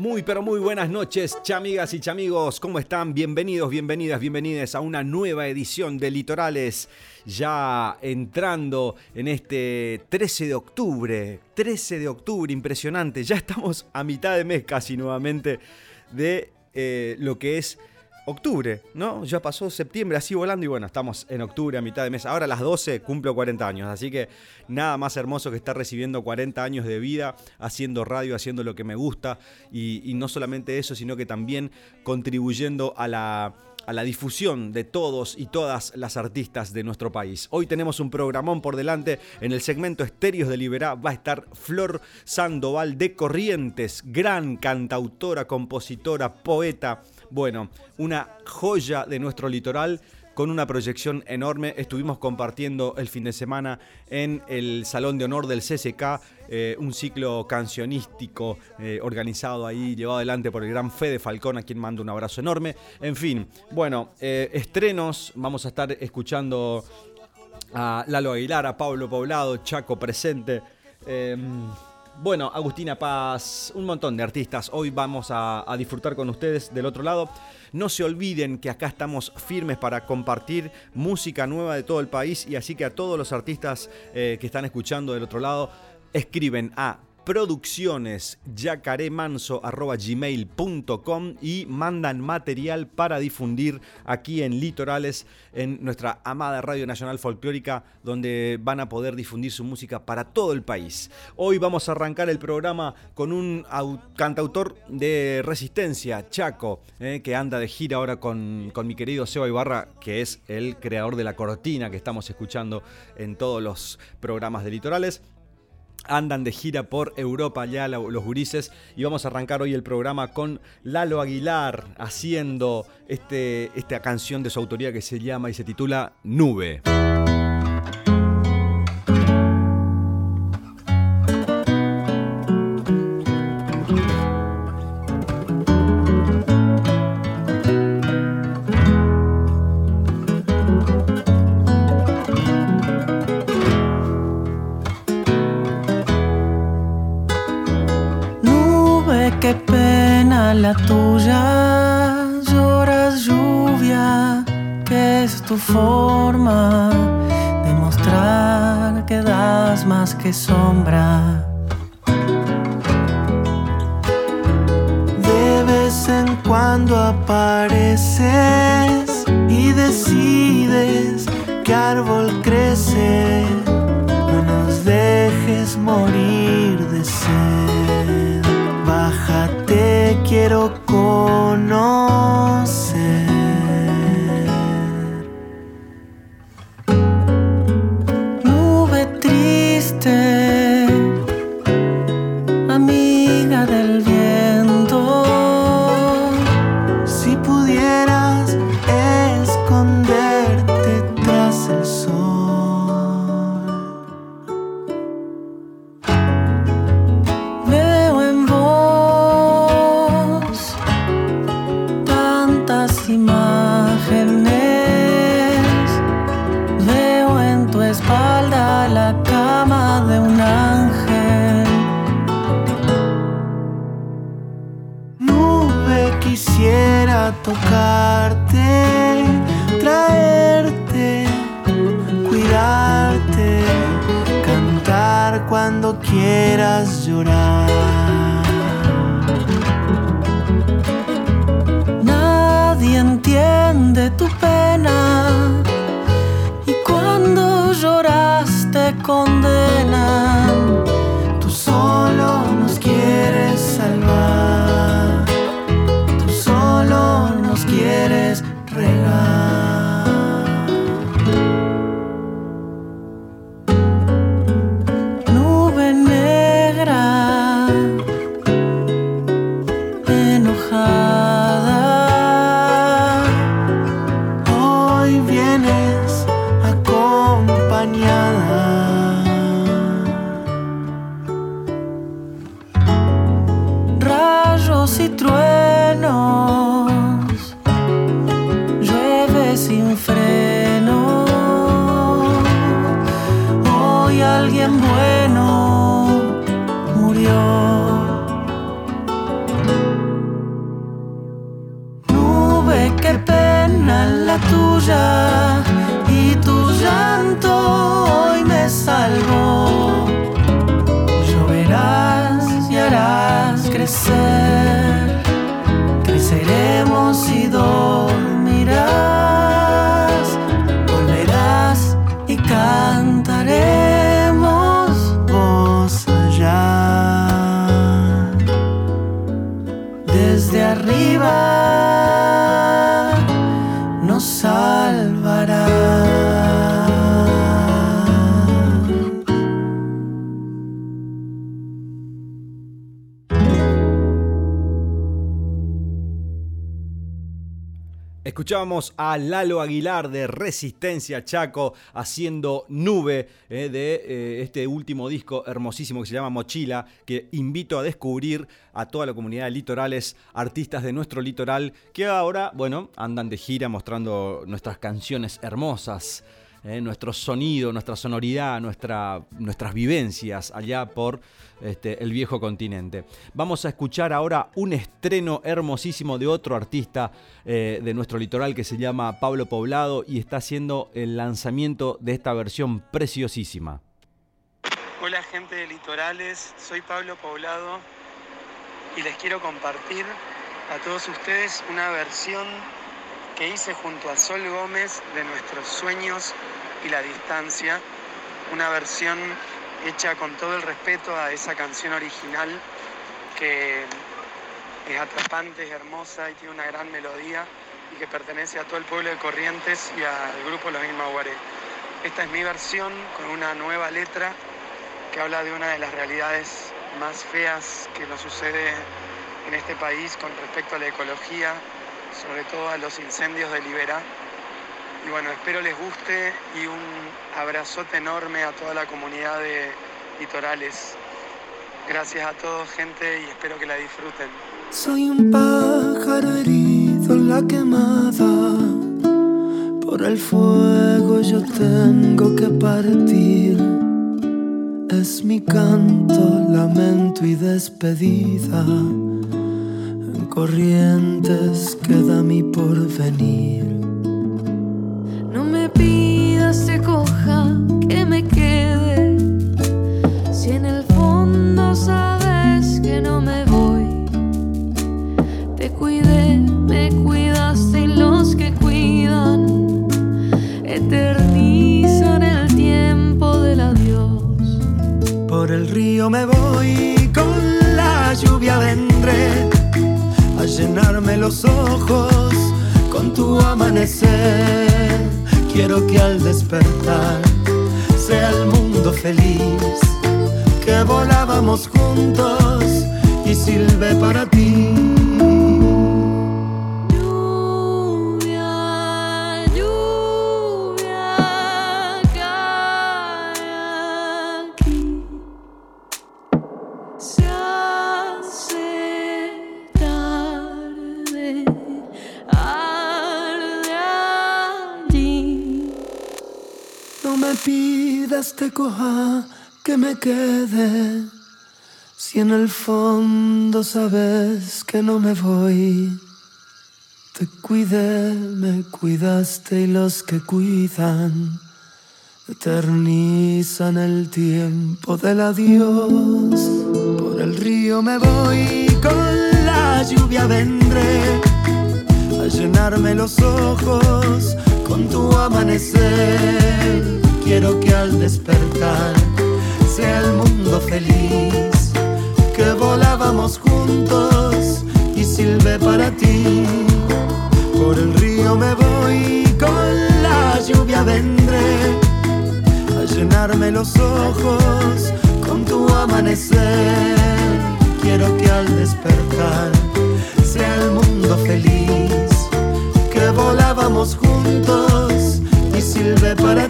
Muy pero muy buenas noches, chamigas y chamigos, ¿cómo están? Bienvenidos, bienvenidas, bienvenidas a una nueva edición de Litorales, ya entrando en este 13 de octubre, 13 de octubre, impresionante, ya estamos a mitad de mes casi nuevamente de eh, lo que es octubre, ¿no? Ya pasó septiembre así volando y bueno, estamos en octubre a mitad de mes. Ahora a las 12 cumplo 40 años, así que nada más hermoso que estar recibiendo 40 años de vida haciendo radio, haciendo lo que me gusta y, no solamente eso, sino que también contribuyendo a la a la difusión de todos y todas las artistas de nuestro país. Hoy tenemos un programón por delante. En el segmento Estéreos de Liberá va a estar Flor Sandoval de Corrientes, gran cantautora, compositora, poeta, bueno, una joya de nuestro litoral con una proyección enorme. Estuvimos compartiendo el fin de semana en el Salón de Honor del CCK, eh, un ciclo cancionístico eh, organizado ahí, llevado adelante por el gran Fede Falcón, a quien mando un abrazo enorme. En fin, bueno, eh, estrenos, vamos a estar escuchando a Lalo Aguilar, a Pablo Poblado, Chaco presente. Bueno, Agustina Paz, un montón de artistas. Hoy vamos a, disfrutar con ustedes del otro lado. No se olviden que acá estamos firmes para compartir música nueva de todo el país y así que a todos los artistas eh, que están escuchando del otro lado, escriben a producciones yacaremanso.gmail.com y mandan material para difundir aquí en Litorales, en nuestra amada Radio Nacional Folclórica, donde van a poder difundir su música para todo el país. Hoy vamos a arrancar el programa con un cantautor de Resistencia, Chaco, eh, que anda de gira ahora con, con mi querido Seba Ibarra, que es el creador de la cortina que estamos escuchando en todos los programas de Litorales andan de gira por Europa ya los gurises y vamos a arrancar hoy el programa con Lalo Aguilar haciendo este, esta canción de su autoría que se llama y se titula Nube. La tuya, lloras lluvia, que es tu forma de mostrar que das más que sombra. De vez en cuando apareces y decides que árbol crece, no nos dejes morir de sed. Quiero conocer. Escuchábamos a Lalo Aguilar de Resistencia Chaco haciendo nube eh, de eh, este último disco hermosísimo que se llama Mochila, que invito a descubrir a toda la comunidad de litorales, artistas de nuestro litoral, que ahora, bueno, andan de gira mostrando nuestras canciones hermosas. Eh, nuestro sonido, nuestra sonoridad, nuestra, nuestras vivencias allá por este, el viejo continente. Vamos a escuchar ahora un estreno hermosísimo de otro artista eh, de nuestro litoral que se llama Pablo Poblado y está haciendo el lanzamiento de esta versión preciosísima. Hola gente de Litorales, soy Pablo Poblado y les quiero compartir a todos ustedes una versión que hice junto a Sol Gómez de Nuestros Sueños y la Distancia, una versión hecha con todo el respeto a esa canción original que es atrapante, es hermosa y tiene una gran melodía y que pertenece a todo el pueblo de Corrientes y al grupo Los Guaré. Esta es mi versión con una nueva letra que habla de una de las realidades más feas que nos sucede en este país con respecto a la ecología, sobre todo a los incendios de Liberá y bueno, espero les guste y un abrazote enorme a toda la comunidad de litorales. Gracias a todos, gente, y espero que la disfruten. Soy un pájaro herido en la quemada. Por el fuego yo tengo que partir. Es mi canto, lamento y despedida. En corrientes queda mi porvenir se coja, que me quede. Si en el fondo sabes que no me voy, te cuidé, me cuidaste y los que cuidan eternizan el tiempo del adiós. Por el río me voy, con la lluvia vendré llenarme los ojos con tu amanecer Quiero que al despertar sea el mundo feliz, que volábamos juntos y sirve para ti. Te coja, que me quede. Si en el fondo sabes que no me voy, te cuidé, me cuidaste y los que cuidan eternizan el tiempo del adiós. Por el río me voy, con la lluvia vendré a llenarme los ojos con tu amanecer quiero que al despertar sea el mundo feliz, que volábamos juntos y silbe para ti. Por el río me voy, con la lluvia vendré a llenarme los ojos con tu amanecer. Quiero que al despertar sea el mundo feliz, que volábamos juntos y silbe para ti.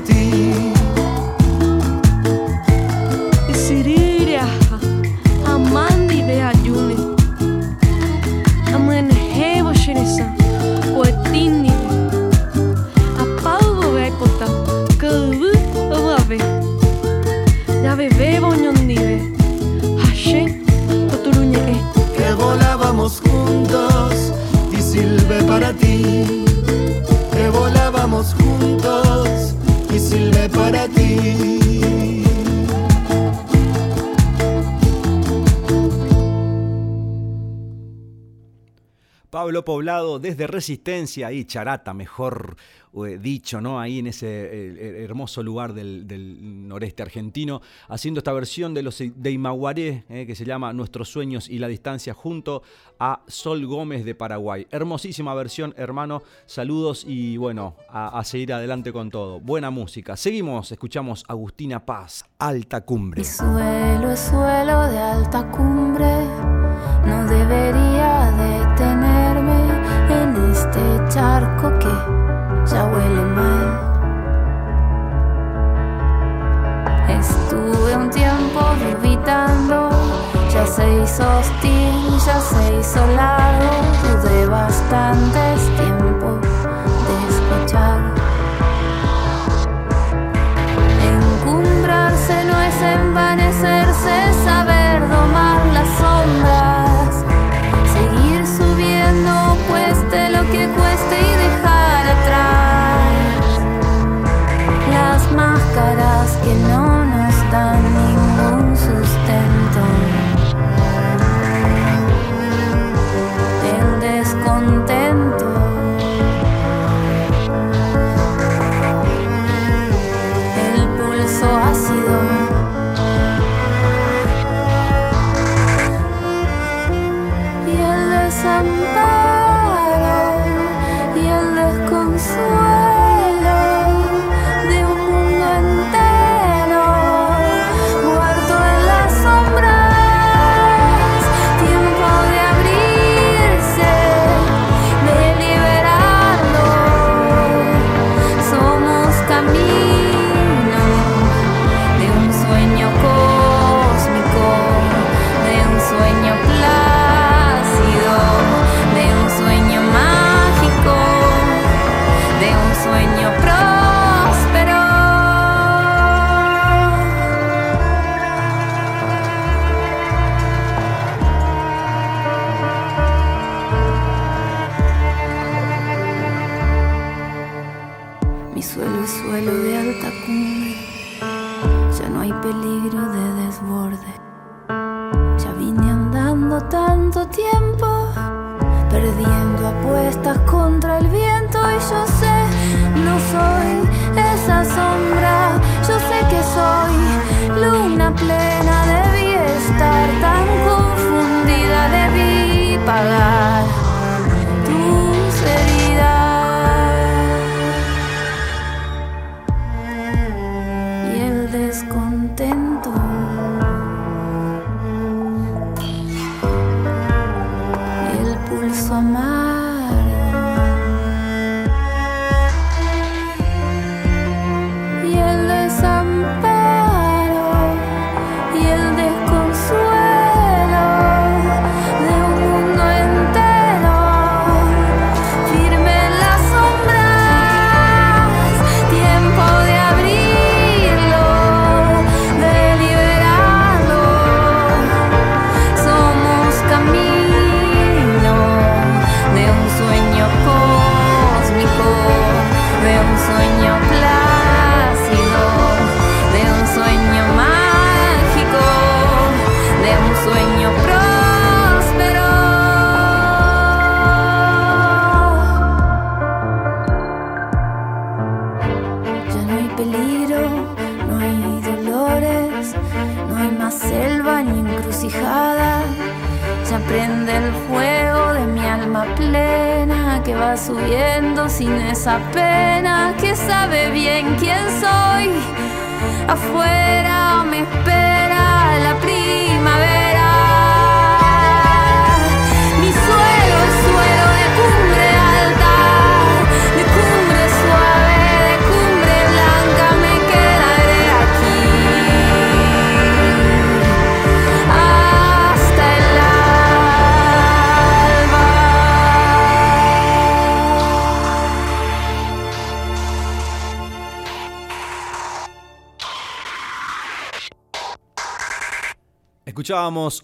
Para ti. Pablo Poblado desde Resistencia y Charata, mejor eh, dicho, ¿no? Ahí en ese eh, hermoso lugar del, noreste argentino, haciendo esta versión de los de Imaguaré, eh, que se llama Nuestros sueños y la distancia, junto a Sol Gómez de Paraguay. Hermosísima versión, hermano. Saludos y bueno, a, seguir adelante con todo. Buena música. Seguimos, escuchamos Agustina Paz, Alta Cumbre. Suelo es suelo de alta cumbre, no debería charco que ya huele mal. Estuve un tiempo orbitando, ya se hizo hostil, ya se hizo largo, tuve bastantes tiempo de escuchar. Encumbrarse no es envanecerse, que cueste esa pena que sabe bien quién soy afuera.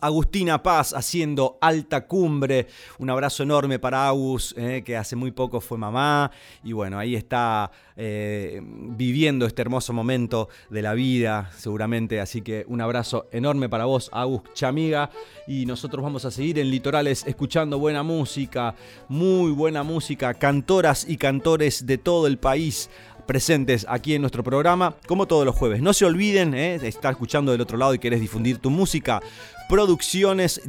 Agustina Paz haciendo Alta Cumbre. Un abrazo enorme para Agus, eh, que hace muy poco fue mamá. Y bueno, ahí está eh, viviendo este hermoso momento de la vida, seguramente. Así que un abrazo enorme para vos, Agus Chamiga. Y nosotros vamos a seguir en Litorales escuchando buena música, muy buena música, cantoras y cantores de todo el país presentes aquí en nuestro programa, como todos los jueves. No se olviden ¿eh? estar escuchando del otro lado y querés difundir tu música. Producciones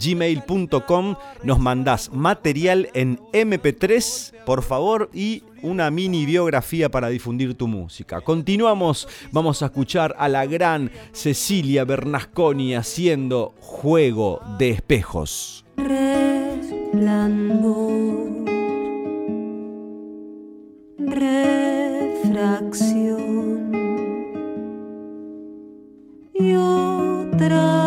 gmail.com Nos mandás material en MP3, por favor, y una mini biografía para difundir tu música. Continuamos, vamos a escuchar a la gran Cecilia Bernasconi haciendo Juego de Espejos. Refracción y otra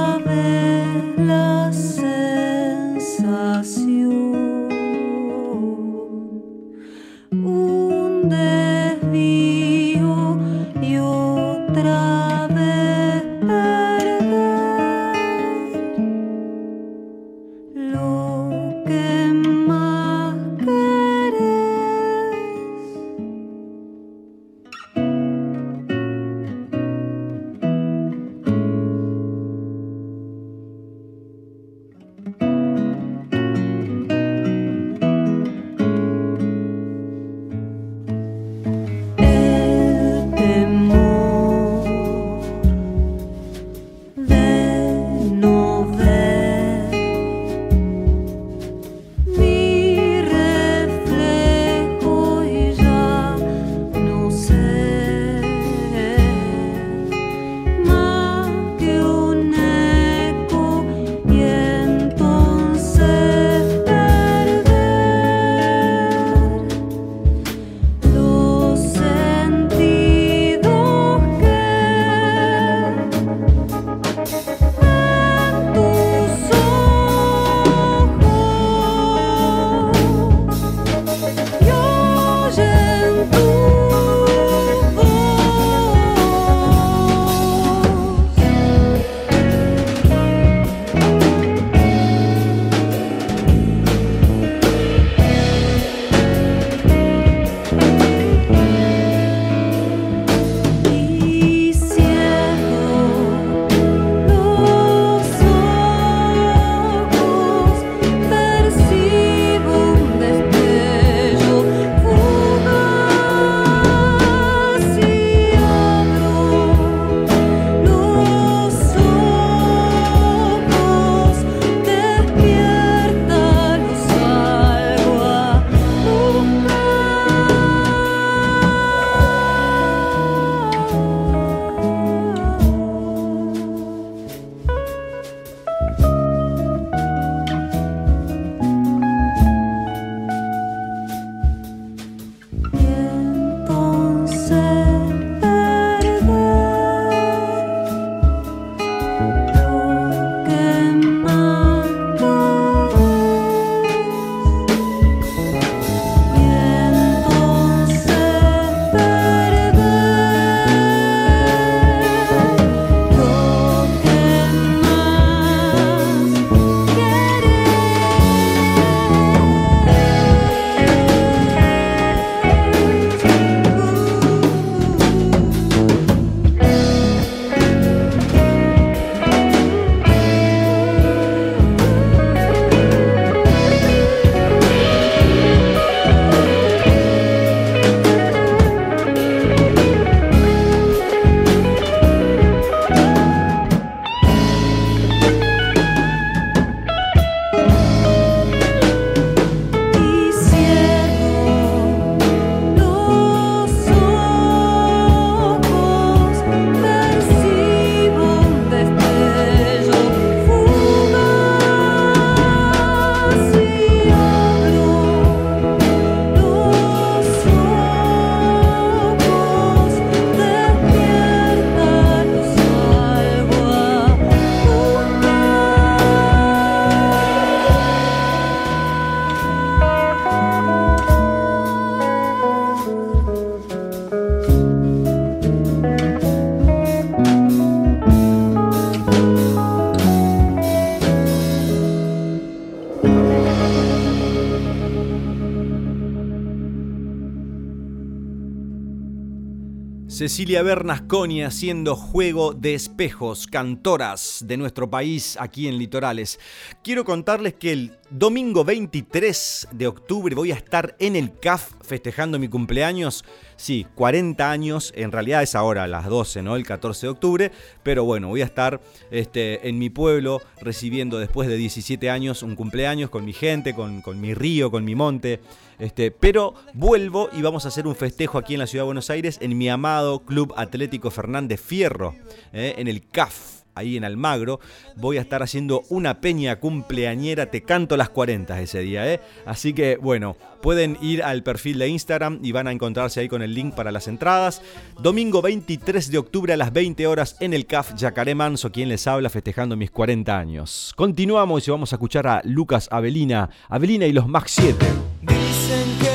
Cecilia Bernasconi haciendo juego de espejos, cantoras de nuestro país aquí en Litorales. Quiero contarles que el domingo 23 de octubre voy a estar en el CAF festejando mi cumpleaños. Sí, 40 años, en realidad es ahora las 12, ¿no? El 14 de octubre, pero bueno, voy a estar este, en mi pueblo recibiendo después de 17 años un cumpleaños con mi gente, con, con mi río, con mi monte. Este, pero vuelvo y vamos a hacer un festejo aquí en la ciudad de Buenos Aires en mi amado Club Atlético Fernández Fierro, eh, en el CAF ahí en Almagro, voy a estar haciendo una peña cumpleañera, te canto las 40 ese día, ¿eh? Así que bueno, pueden ir al perfil de Instagram y van a encontrarse ahí con el link para las entradas. Domingo 23 de octubre a las 20 horas en el CAF Yacaré Manso, quien les habla festejando mis 40 años. Continuamos y vamos a escuchar a Lucas Avelina, Avelina y los Max 7. Dicen que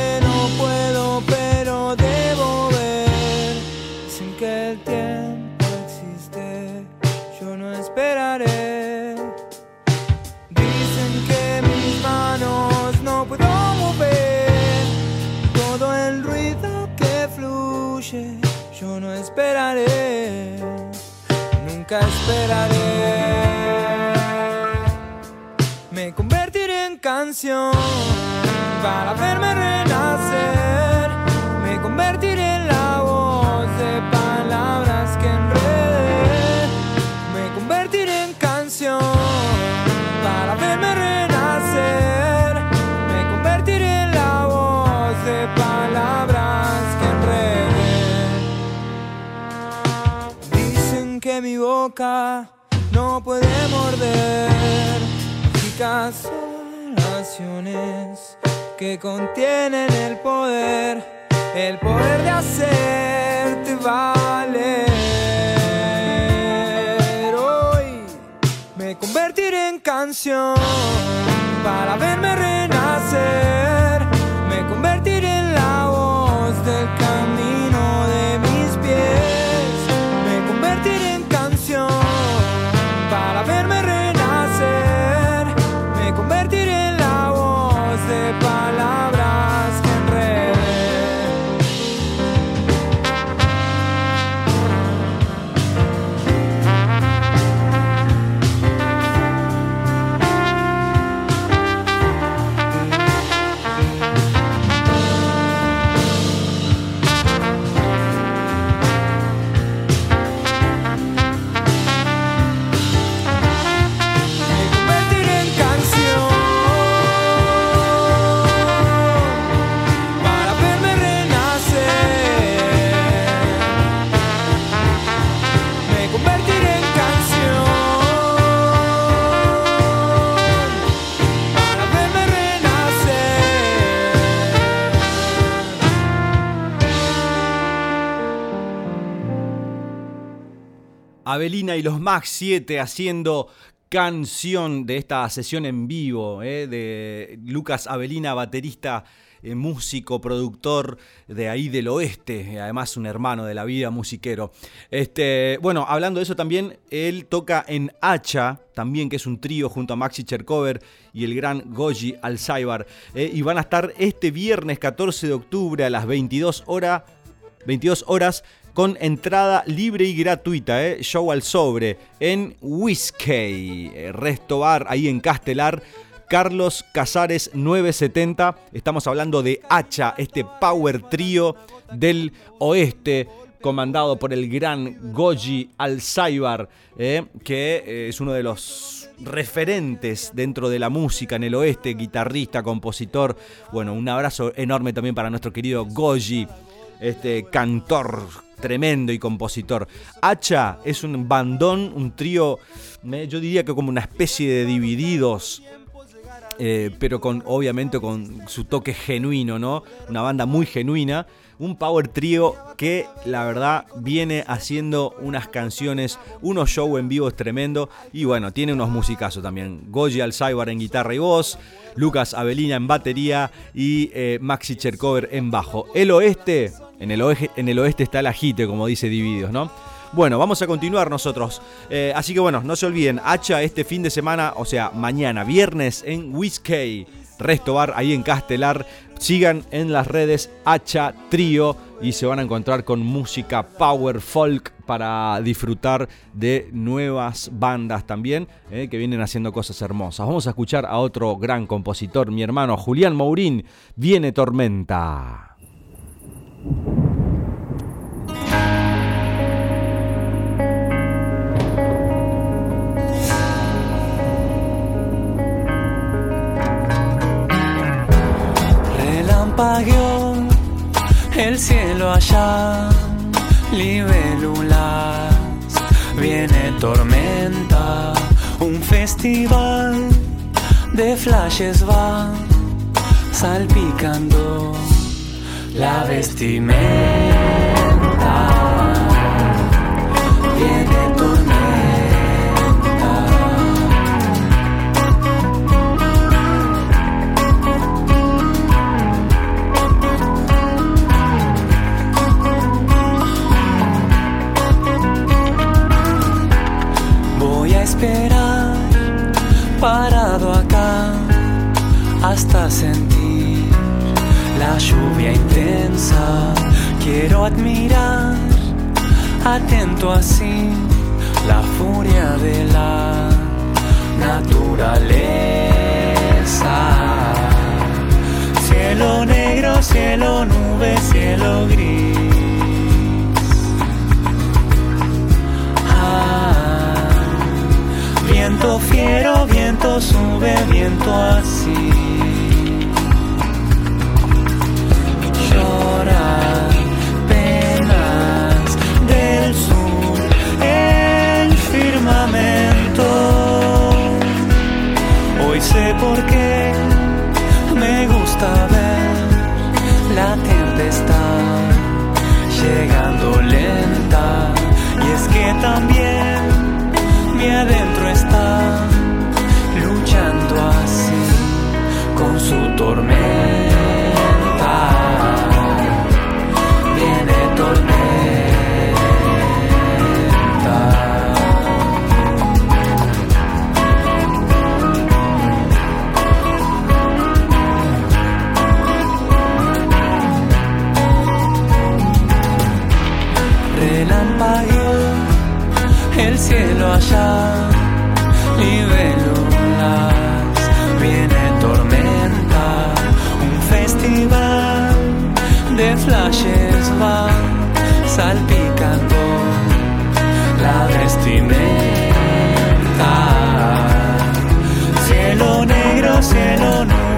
canción para verme renacer. Me convertiré en la voz de palabras que enredé. Me convertiré en canción para verme renacer. Me convertiré en la voz de palabras que enredé. Dicen que mi boca no puede morder mágicas que contienen el poder, el poder de hacerte valer. Hoy me convertiré en canción para verme renacer. Avelina y los Max 7 haciendo canción de esta sesión en vivo eh, de Lucas Avelina, baterista, eh, músico, productor de ahí del oeste, además un hermano de la vida musiquero. Este, bueno, hablando de eso también, él toca en Hacha, también que es un trío junto a Maxi Cherkover y el gran Goji Alzaibar, eh, y van a estar este viernes 14 de octubre a las 22 horas 22 horas con entrada libre y gratuita, ¿eh? show al sobre, en Whiskey, eh, Resto Bar, ahí en Castelar. Carlos Casares 970, estamos hablando de Hacha, este power trío del oeste, comandado por el gran Goji Alzaibar, ¿eh? que es uno de los referentes dentro de la música en el oeste, guitarrista, compositor. Bueno, un abrazo enorme también para nuestro querido Goji este cantor tremendo y compositor. Hacha es un bandón, un trío, yo diría que como una especie de divididos, eh, pero con obviamente con su toque genuino, ¿no? Una banda muy genuina, un power trío que la verdad viene haciendo unas canciones, unos shows en vivo es tremendo y bueno, tiene unos musicazos también. Goji Alzaibar en guitarra y voz, Lucas Avelina en batería y eh, Maxi Cherkover en bajo. El oeste, en el, oeste, en el oeste está como dice Divididos, ¿no? Bueno, vamos a continuar nosotros. Eh, así que bueno, no se olviden, Hacha este fin de semana, o sea, mañana, viernes, en Whiskey. Restobar, ahí en Castelar. Sigan en las redes Hacha Trío y se van a encontrar con música power folk para disfrutar de nuevas bandas también eh, que vienen haciendo cosas hermosas. Vamos a escuchar a otro gran compositor, mi hermano Julián Mourín. Viene Tormenta. El cielo allá, libélulas, viene tormenta, un festival de flashes va salpicando la vestimenta. Parado acá hasta sentir la lluvia intensa. Quiero admirar, atento así, la furia de la naturaleza. Cielo negro, cielo nube, cielo gris Viento fiero, viento sube, viento así. Llora penas del sur, el firmamento. Hoy sé por qué me gusta ver la tempestad llegando lenta. Y es que también mi adentro tormenta.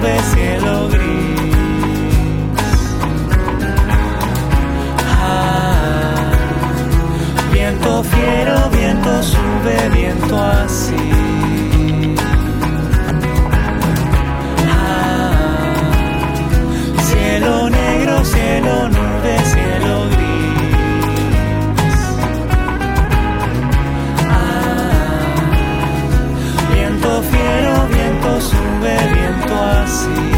Nube, cielo gris. Ah, viento fiero viento sube, viento así. Viento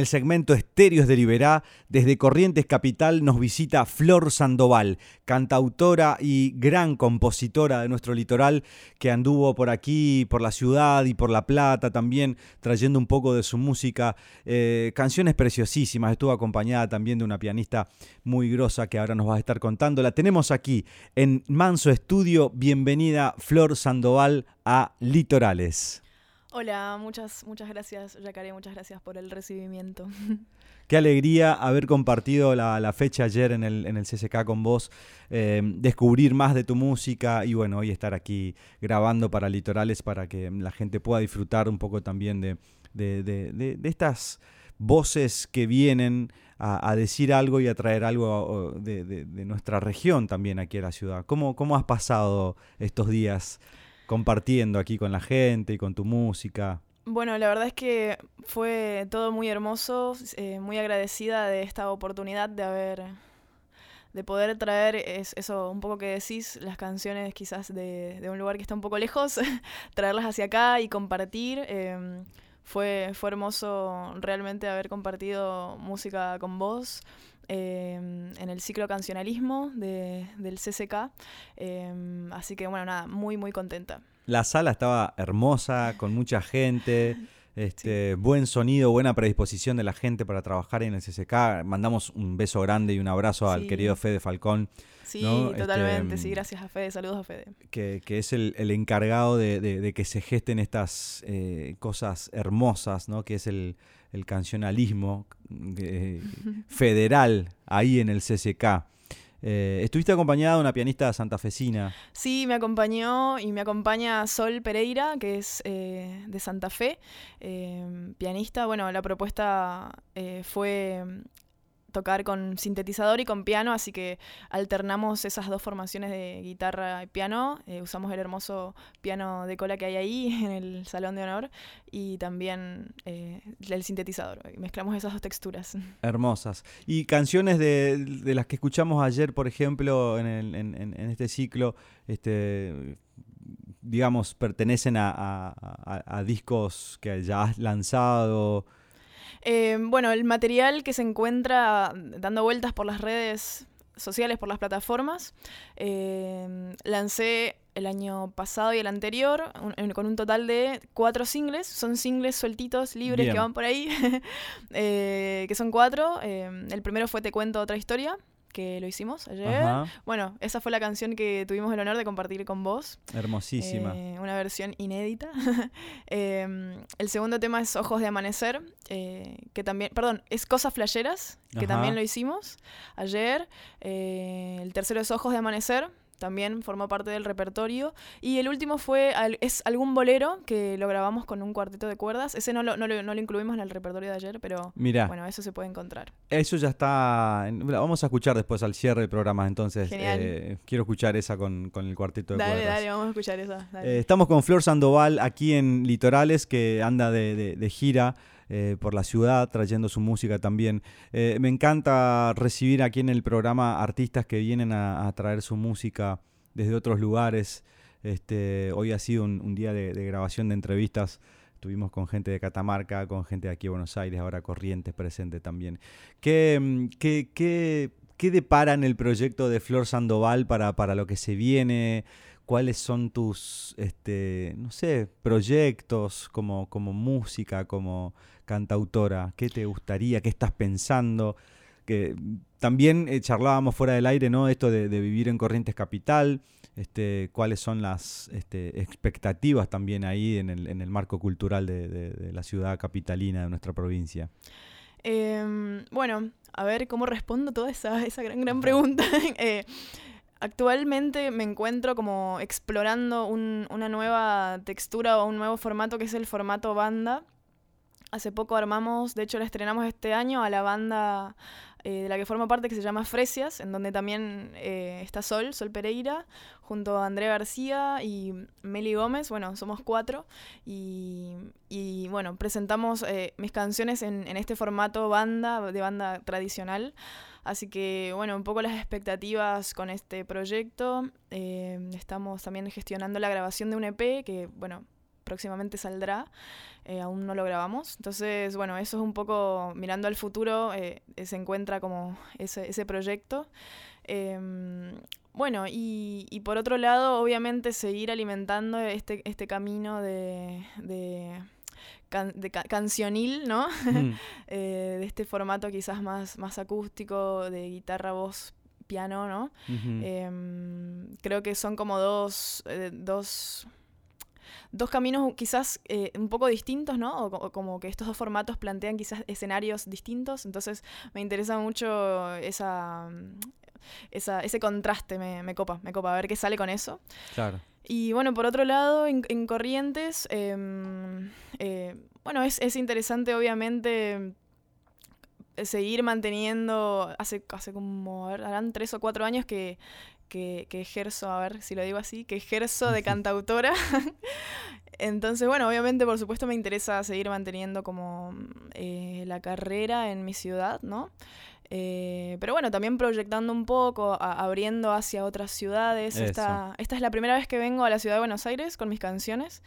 el segmento Estéreos de Liberá, desde Corrientes Capital, nos visita Flor Sandoval, cantautora y gran compositora de nuestro litoral, que anduvo por aquí, por la ciudad y por La Plata también, trayendo un poco de su música. Eh, canciones preciosísimas, estuvo acompañada también de una pianista muy grosa que ahora nos va a estar contando. La tenemos aquí en Manso Estudio. Bienvenida Flor Sandoval a Litorales. Hola, muchas, muchas gracias, Yacaré, muchas gracias por el recibimiento. Qué alegría haber compartido la, fecha ayer en el, en el, CCK con vos, eh, descubrir más de tu música y bueno, hoy estar aquí grabando para Litorales para que la gente pueda disfrutar un poco también de, de, estas voces que vienen a, decir algo y a traer algo de, nuestra región también aquí a la ciudad. ¿Cómo, cómo has pasado estos días? Compartiendo aquí con la gente y con tu música? Bueno, la verdad es que fue todo muy hermoso, eh, muy agradecida de esta oportunidad de haber, de poder traer eso, un poco que decís, las canciones quizás de, un lugar que está un poco lejos, traerlas hacia acá y compartir. Em, fue, fue hermoso realmente haber compartido música con vos. Em, en el ciclo cancionalismo del CCK. Em, así que bueno, nada, muy, muy contenta. La sala estaba hermosa, con mucha gente. Este, Buen sonido, buena predisposición de la gente para trabajar en el CCK. Mandamos un beso grande y un abrazo al querido Fede Falcón. Sí, totalmente, sí, este, gracias a Fede, saludos a Fede. Que, es el, encargado de, que se gesten estas eh, cosas hermosas, ¿no? que es el, el cancionalismo eh, federal ahí en el CCK. Eh, estuviste acompañada de una pianista santafesina. Sí, me acompañó y me acompaña Sol Pereira, que es eh, de Santa Fe, pianista. Bueno, la propuesta fue tocar con sintetizador y con piano, así que alternamos esas dos formaciones de guitarra y piano. Eh, usamos el hermoso piano de cola que hay ahí en el Salón de Honor y también eh, el sintetizador. Mezclamos esas dos texturas. Hermosas. Y canciones de, las que escuchamos ayer, por ejemplo, en, en, este ciclo, este digamos, pertenecen a discos que ya has lanzado. Eh, bueno, el material que se encuentra dando vueltas por las redes sociales, por las plataformas, eh, lancé el año pasado y el anterior con un total de cuatro singles. Son singles sueltitos, libres que van por ahí, eh, que son cuatro. el primero fue Te cuento otra historia que lo hicimos ayer. Bueno, esa fue la canción que tuvimos el honor de compartir con vos. Hermosísima. Eh, una versión inédita. Em, el segundo tema es Ojos de Amanecer, eh, que también, perdón, es Cosas Flayeras, que también lo hicimos ayer. Eh, el tercero es Ojos de Amanecer, también formó parte del repertorio. Y el último fue es algún bolero que lo grabamos con un cuarteto de cuerdas. Ese no lo, no lo, incluimos en el repertorio de ayer, pero bueno, eso se puede encontrar. Eso ya está. Vamos a escuchar después al cierre del programa, entonces. Eh, quiero escuchar esa con, el cuarteto de cuerdas. Dale, dale, vamos a escuchar esa. Eh, estamos con Flor Sandoval aquí en Litorales, que anda de gira. Eh, por la ciudad, trayendo su música también. Eh, me encanta recibir aquí en el programa artistas que vienen a, traer su música desde otros lugares. Este, hoy ha sido un, día de, grabación de entrevistas. Estuvimos con gente de Catamarca, con gente de aquí de Buenos Aires, ahora Corrientes presente también. ¿Qué, mm, qué, qué, qué depara en el proyecto de Flor Sandoval para, para lo que se viene? Cuáles son tus, este, no sé, proyectos como, como música, como cantautora, qué te gustaría, qué estás pensando. Que también eh, charlábamos fuera del aire, ¿no? Esto de, vivir en Corrientes Capital, este, cuáles son las este, expectativas también ahí en el, en el marco cultural de, la ciudad capitalina de nuestra provincia. Em, bueno, a ver cómo respondo toda esa, esa gran, gran pregunta. eh, Actualmente me encuentro como explorando una nueva textura o un nuevo formato que es el formato banda. Hace poco armamos, de hecho la estrenamos este año a la banda eh, de la que forma parte que se llama Fresias, en donde también eh, está Sol, Sol Pereira, junto a Andrea García y Meli Gómez. Bueno, somos cuatro y, bueno, presentamos eh, mis canciones en, en este formato banda, de banda tradicional. Así que, bueno, un poco las expectativas con este proyecto. Eh, estamos también gestionando la grabación de un EP que, bueno, próximamente saldrá. Eh, aún no lo grabamos. Entonces, bueno, eso es un poco, mirando al futuro, eh, se encuentra como ese, ese proyecto. Em, bueno, y, y, por otro lado, obviamente, seguir alimentando este, este camino de, de, de cancionil, ¿no? Mm. eh, de este formato quizás más, más acústico, de guitarra, voz, piano, ¿no? eh, creo que son como dos, eh, dos dos caminos quizás eh, un poco distintos, ¿no? O, como que estos dos formatos plantean quizás escenarios distintos. Entonces me interesa mucho esa, esa ese contraste, me, me, copa, me copa, a ver qué sale con eso. Claro. Y bueno, por otro lado, en, Corrientes, em, eh, bueno, es, es interesante obviamente seguir manteniendo, hace, hace como, a ver, harán tres o cuatro años que, que, ejerzo, a ver si lo digo así, que ejerzo de cantautora. Entonces, bueno, obviamente, por supuesto, me interesa seguir manteniendo como eh, la carrera en mi ciudad, ¿no? Eh, pero bueno, también proyectando un poco, abriendo hacia otras ciudades. Esta, esta, es la primera vez que vengo a la ciudad de Buenos Aires con mis canciones.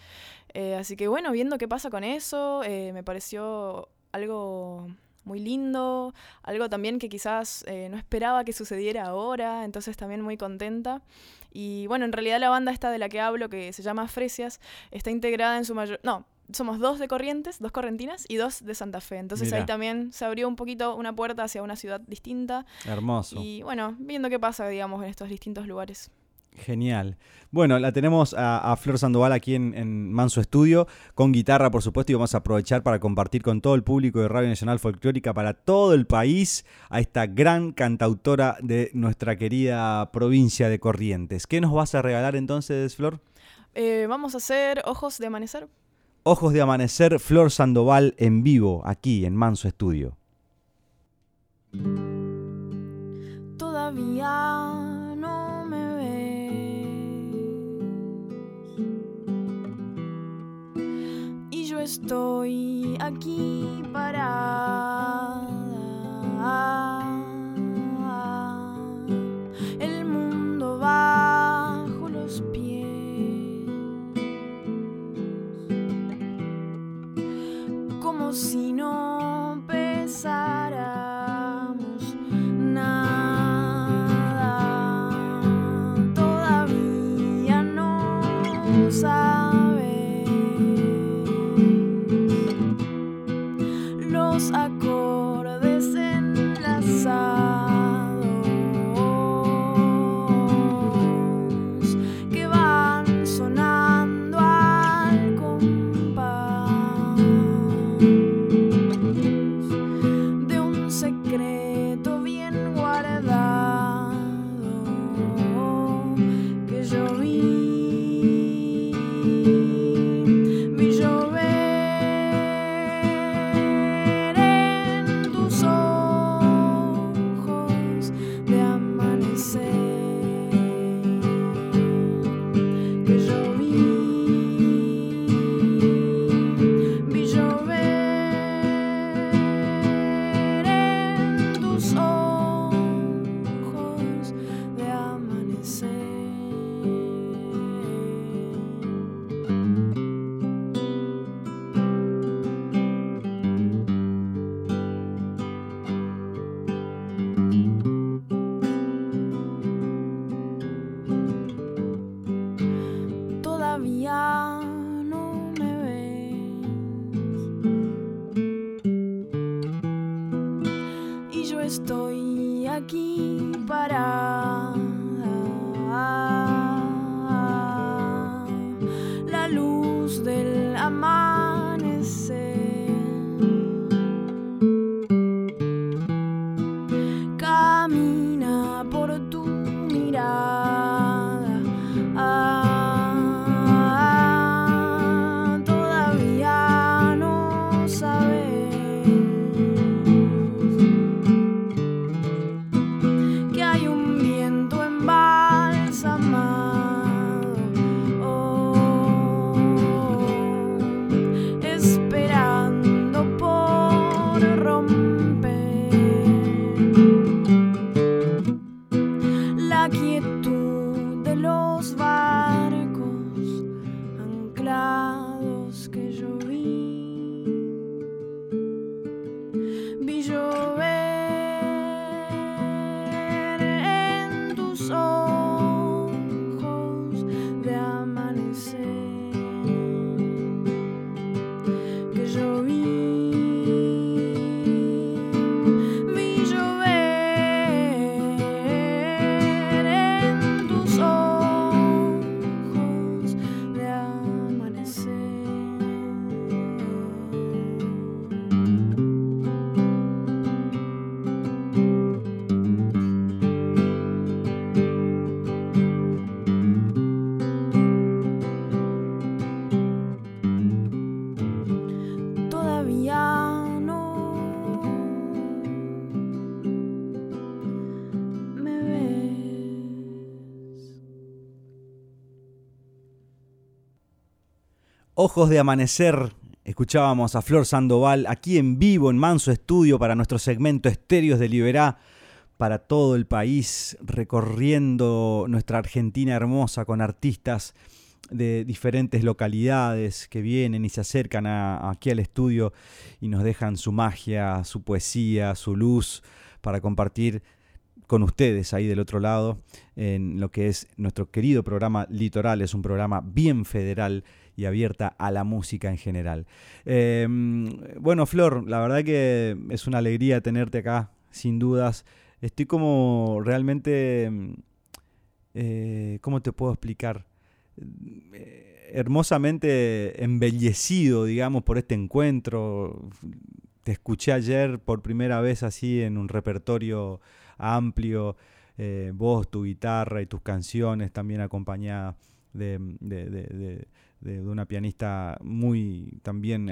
Eh, así que bueno, viendo qué pasa con eso, me pareció algo muy lindo, algo también que quizás eh, no esperaba que sucediera ahora, entonces también muy contenta. Y bueno, en realidad la banda esta de la que hablo, que se llama Fresias, está integrada en su mayor... No, somos dos de Corrientes, dos correntinas y dos de Santa Fe. Entonces ahí también se abrió un poquito una puerta hacia una ciudad distinta. Hermoso. Y bueno, viendo qué pasa, digamos, en estos distintos lugares. Genial. Bueno, la tenemos a, Flor Sandoval aquí en, Manso Estudio, con guitarra, por supuesto, y vamos a aprovechar para compartir con todo el público de Radio Nacional Folclórica para todo el país a esta gran cantautora de nuestra querida provincia de Corrientes. ¿Qué nos vas a regalar entonces, Flor? Eh, vamos a hacer Ojos de Amanecer. Ojos de Amanecer, Flor Sandoval en vivo, aquí en Manso Estudio. Todavía estoy aquí parada. Ojos de Amanecer. Escuchábamos a Flor Sandoval aquí en vivo en Manso Estudio para nuestro segmento Estéreos de Liberá para todo el país, recorriendo nuestra Argentina hermosa con artistas de diferentes localidades que vienen y se acercan aquí al estudio y nos dejan su magia, su poesía, su luz para compartir con ustedes ahí del otro lado en lo que es nuestro querido programa Litoral, es un programa bien federal y abierta a la música en general. Em, bueno, Flor, la verdad que es una alegría tenerte acá, sin dudas. Estoy como realmente, em, eh, ¿cómo te puedo explicar? Eh, hermosamente embellecido, digamos, por este encuentro. Te escuché ayer por primera vez así en un repertorio amplio, eh, vos, tu guitarra y tus canciones también acompañadas de, de, una pianista muy también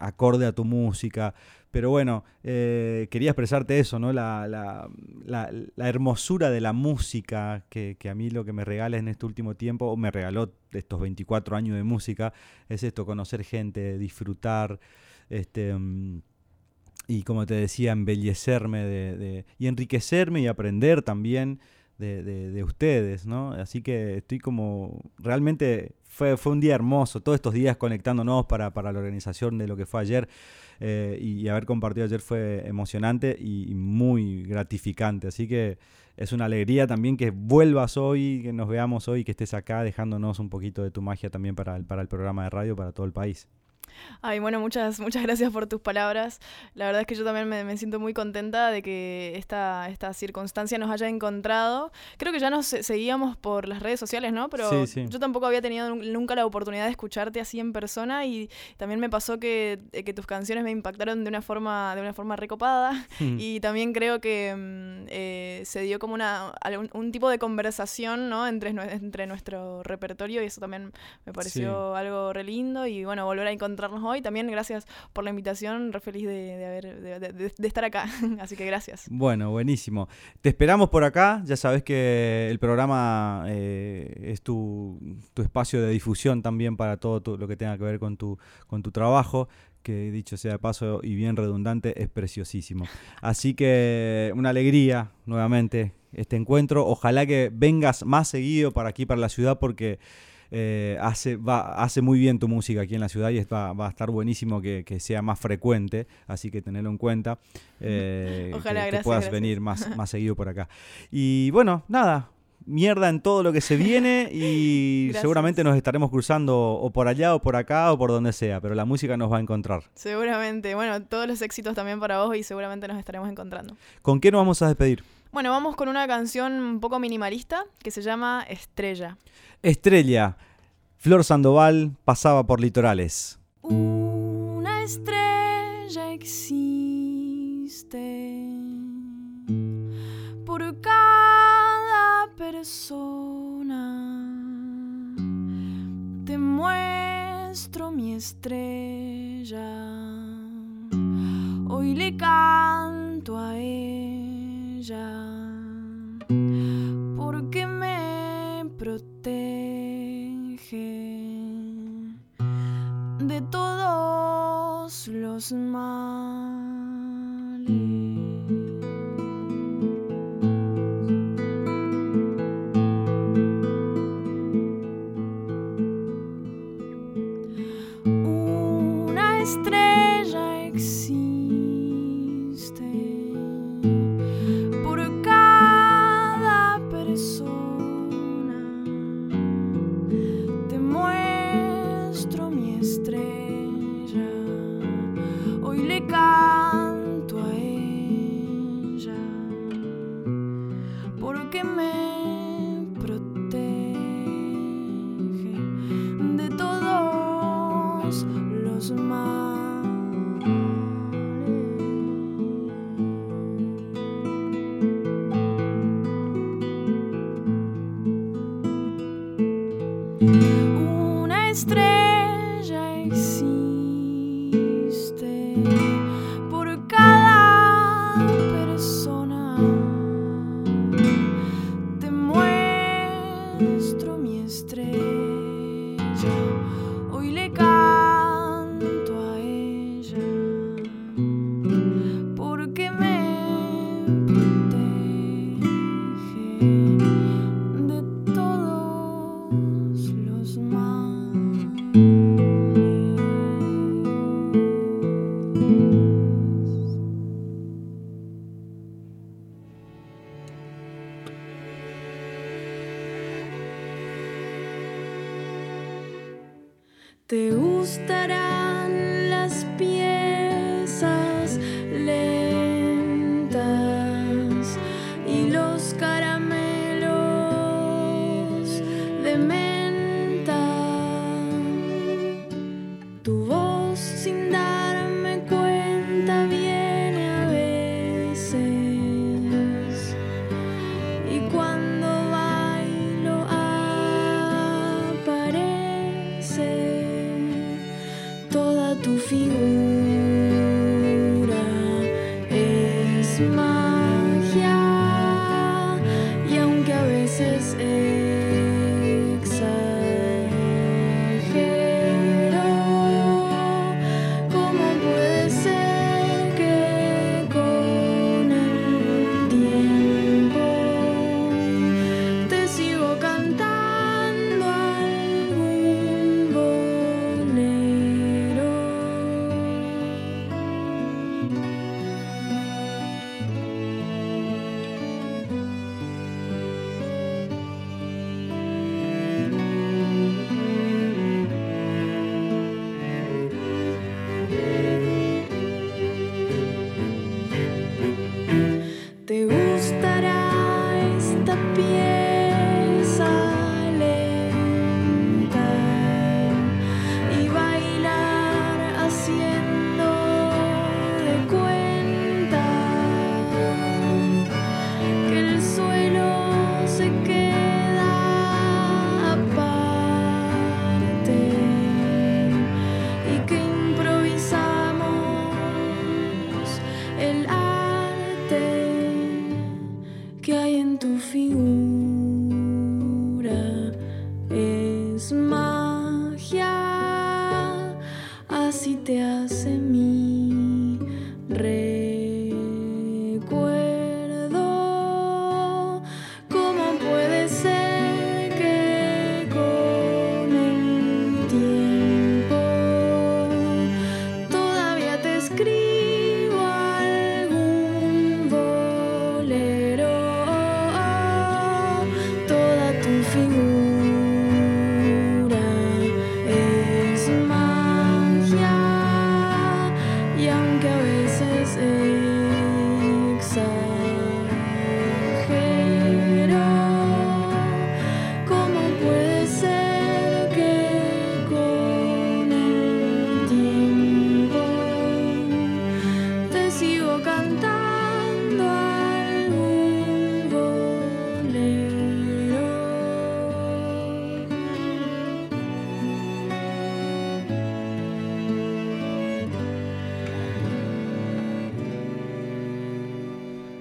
acorde a tu música. Pero bueno, eh, quería expresarte eso, ¿no? La, la, la, hermosura de la música que, que, a mí lo que me regala en este último tiempo, o me regaló estos 24 años de música, es esto, conocer gente, disfrutar, este, mm, y como te decía, embellecerme de, y enriquecerme y aprender también de, de, ustedes, ¿no? Así que estoy como realmente fue, fue un día hermoso, todos estos días conectándonos para, para la organización de lo que fue ayer eh, y, haber compartido ayer fue emocionante y, muy gratificante. Así que es una alegría también que vuelvas hoy, que nos veamos hoy, que estés acá dejándonos un poquito de tu magia también para para el programa de radio, para todo el país. Ay, bueno, muchas, muchas gracias por tus palabras. La verdad es que yo también me, siento muy contenta de que esta, esta circunstancia nos haya encontrado. Creo que ya nos seguíamos por las redes sociales, ¿no? Pero yo tampoco había tenido nunca la oportunidad de escucharte así en persona y también me pasó que, eh, que tus canciones me impactaron de una forma, de una forma recopada hmm. y también creo que mm, eh, se dio como una, un, tipo de conversación, ¿no? Entre, entre nuestro repertorio y eso también me pareció algo re lindo y bueno, volver a encontrar hoy. También gracias por la invitación, re feliz de, haber, de, estar acá. Así que gracias. Bueno, buenísimo. Te esperamos por acá. Ya sabes que el programa eh, es tu, espacio de difusión también para todo lo que tenga que ver con tu, con tu trabajo que dicho sea de paso y bien redundante, es preciosísimo. Así que una alegría nuevamente este encuentro. Ojalá que vengas más seguido para aquí, para la ciudad, porque eh, hace, va, hace muy bien tu música aquí en la ciudad y va, va a estar buenísimo que, sea más frecuente, así que tenerlo en cuenta. Eh, Ojalá, que, puedas venir más, más seguido por acá. Y bueno, nada, mierda en todo lo que se viene y seguramente nos estaremos cruzando o por allá o por acá o por donde sea, pero la música nos va a encontrar. Seguramente, bueno, todos los éxitos también para vos y seguramente nos estaremos encontrando. ¿Con qué nos vamos a despedir? Bueno, vamos con una canción un poco minimalista que se llama Estrella. Estrella. Flor Sandoval pasaba por litorales. Una estrella existe por cada persona. Te muestro mi estrella. Hoy le canto a ella porque te gustará.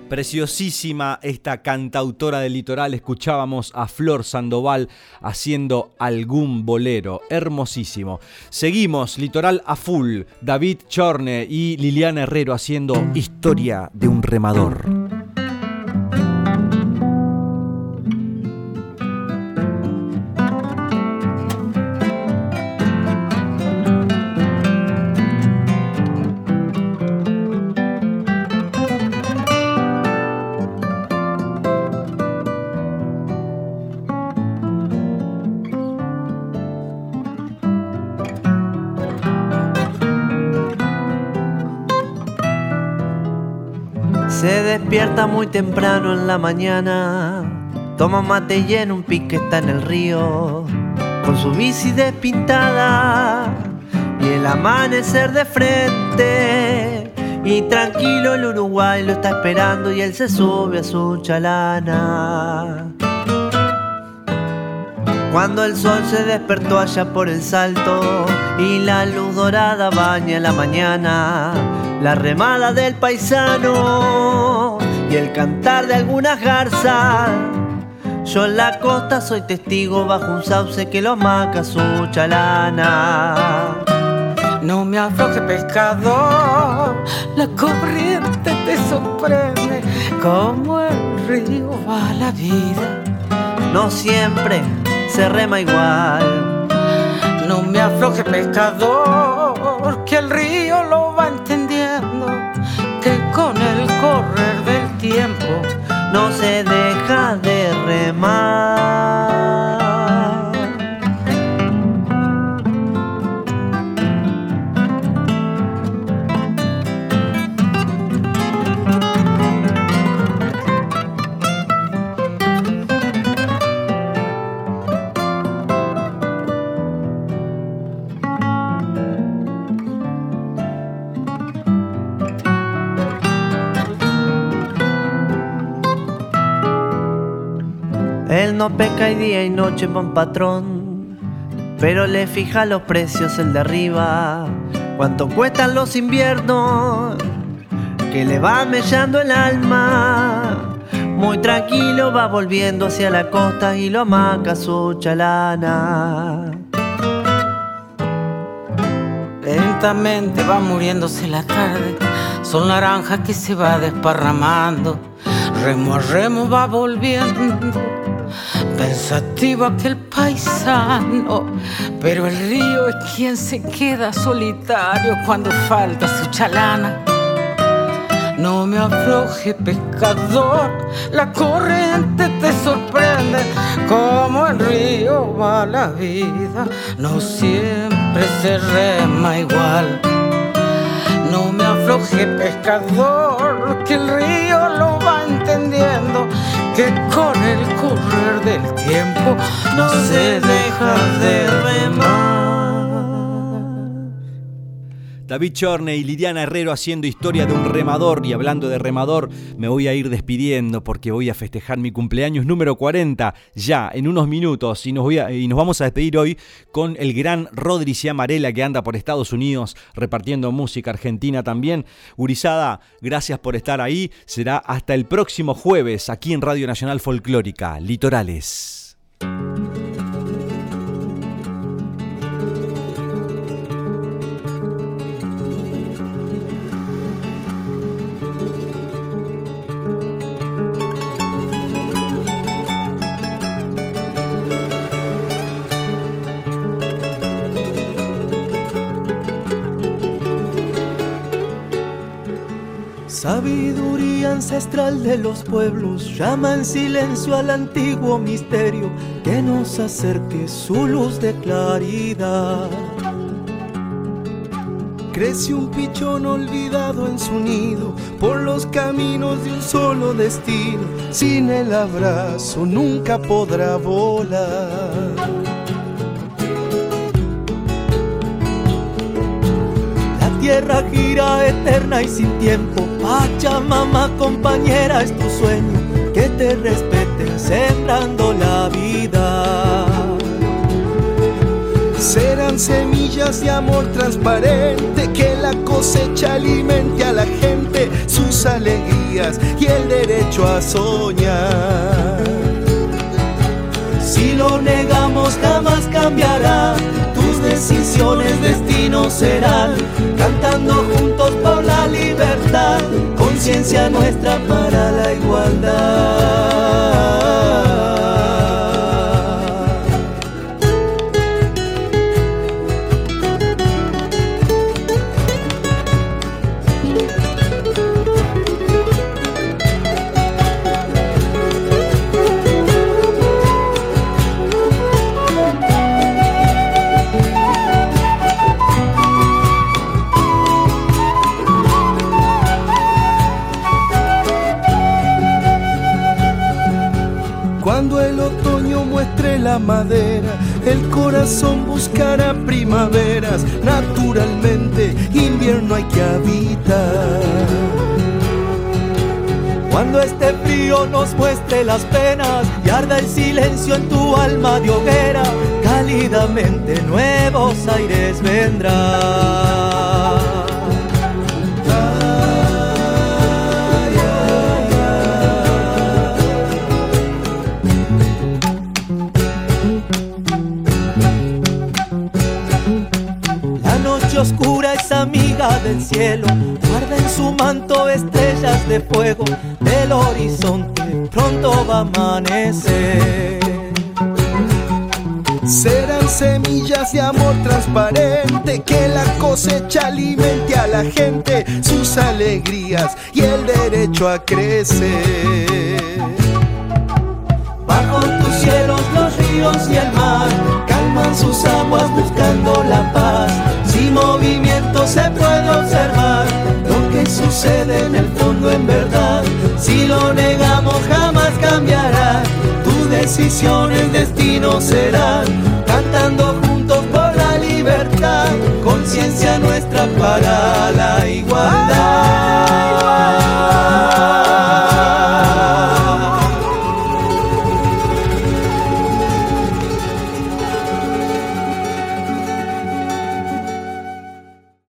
Preciosísima esta cantautora del litoral, escuchábamos a Flor Sandoval haciendo algún bolero, hermosísimo. Seguimos, litoral a full, David Chorne y Liliana Herrero haciendo Historia de un remador. Despierta muy temprano en la mañana, toma mate y en un pique está en el río, con su bici despintada y el amanecer de frente. Y tranquilo el Uruguay lo está esperando y él se sube a su chalana. Cuando el sol se despertó allá por el salto y la luz dorada baña la mañana, la remada del paisano y el cantar de algunas garzas. Yo en la costa soy testigo bajo un sauce que lo maca su chalana. No me afloje pescador, la corriente te sorprende como el río va la vida. No siempre se rema igual. No me afloje pescador, no se deja de remar. Él no peca y día y noche un patrón, pero le fija los precios el de arriba. Cuánto cuestan los inviernos, que le va mellando el alma. Muy tranquilo va volviendo hacia la costa y lo amaca su chalana. Lentamente va muriéndose la tarde, son naranjas que se va desparramando. Remo a remo va volviendo pensativo aquel paisano, pero el río es quien se queda solitario cuando falta su chalana. No me afloje pescador, la corriente te sorprende, como el río va la vida, no siempre se rema igual. No me afloje pescador, que el río lo va entendiendo, que con el correr del tiempo no se deja de remar. David Chorne y Liliana Herrero haciendo historia de un remador. Y hablando de remador, me voy a ir despidiendo porque voy a festejar mi cumpleaños número 40 ya en unos minutos. Y nos, voy y nos vamos a despedir hoy con el gran Rodri Ciamarela que anda por Estados Unidos repartiendo música argentina también. Urizada, gracias por estar ahí. Será hasta el próximo jueves aquí en Radio Nacional Folclórica, Litorales. Sabiduría ancestral de los pueblos llama en silencio al antiguo misterio que nos acerque su luz de claridad. Crece un pichón olvidado en su nido por los caminos de un solo destino. Sin el abrazo nunca podrá volar. Tierra gira eterna y sin tiempo. Pachamama, compañera, es tu sueño. Que te respeten sembrando la vida. Serán semillas de amor transparente. Que la cosecha alimente a la gente sus alegrías y el derecho a soñar. Si lo negamos jamás cambiará, tus decisiones destino serán, juntos por la libertad, conciencia nuestra para la igualdad. La madera, el corazón buscará primaveras, naturalmente invierno hay que habitar. Cuando este frío nos muestre las penas y arda el silencio en tu alma de hoguera, cálidamente nuevos aires vendrán. Del cielo, guarda en su manto estrellas de fuego, el horizonte pronto va a amanecer. Serán semillas de amor transparente que la cosecha alimente a la gente, sus alegrías y el derecho a crecer. Bajo tus cielos los ríos y el mar calman sus aguas buscando la paz sin movimiento se puede observar lo que sucede en el fondo en verdad. Si lo negamos jamás cambiará. Tu decisión, el destino será. Cantando juntos por la libertad. Conciencia nuestra para la igualdad.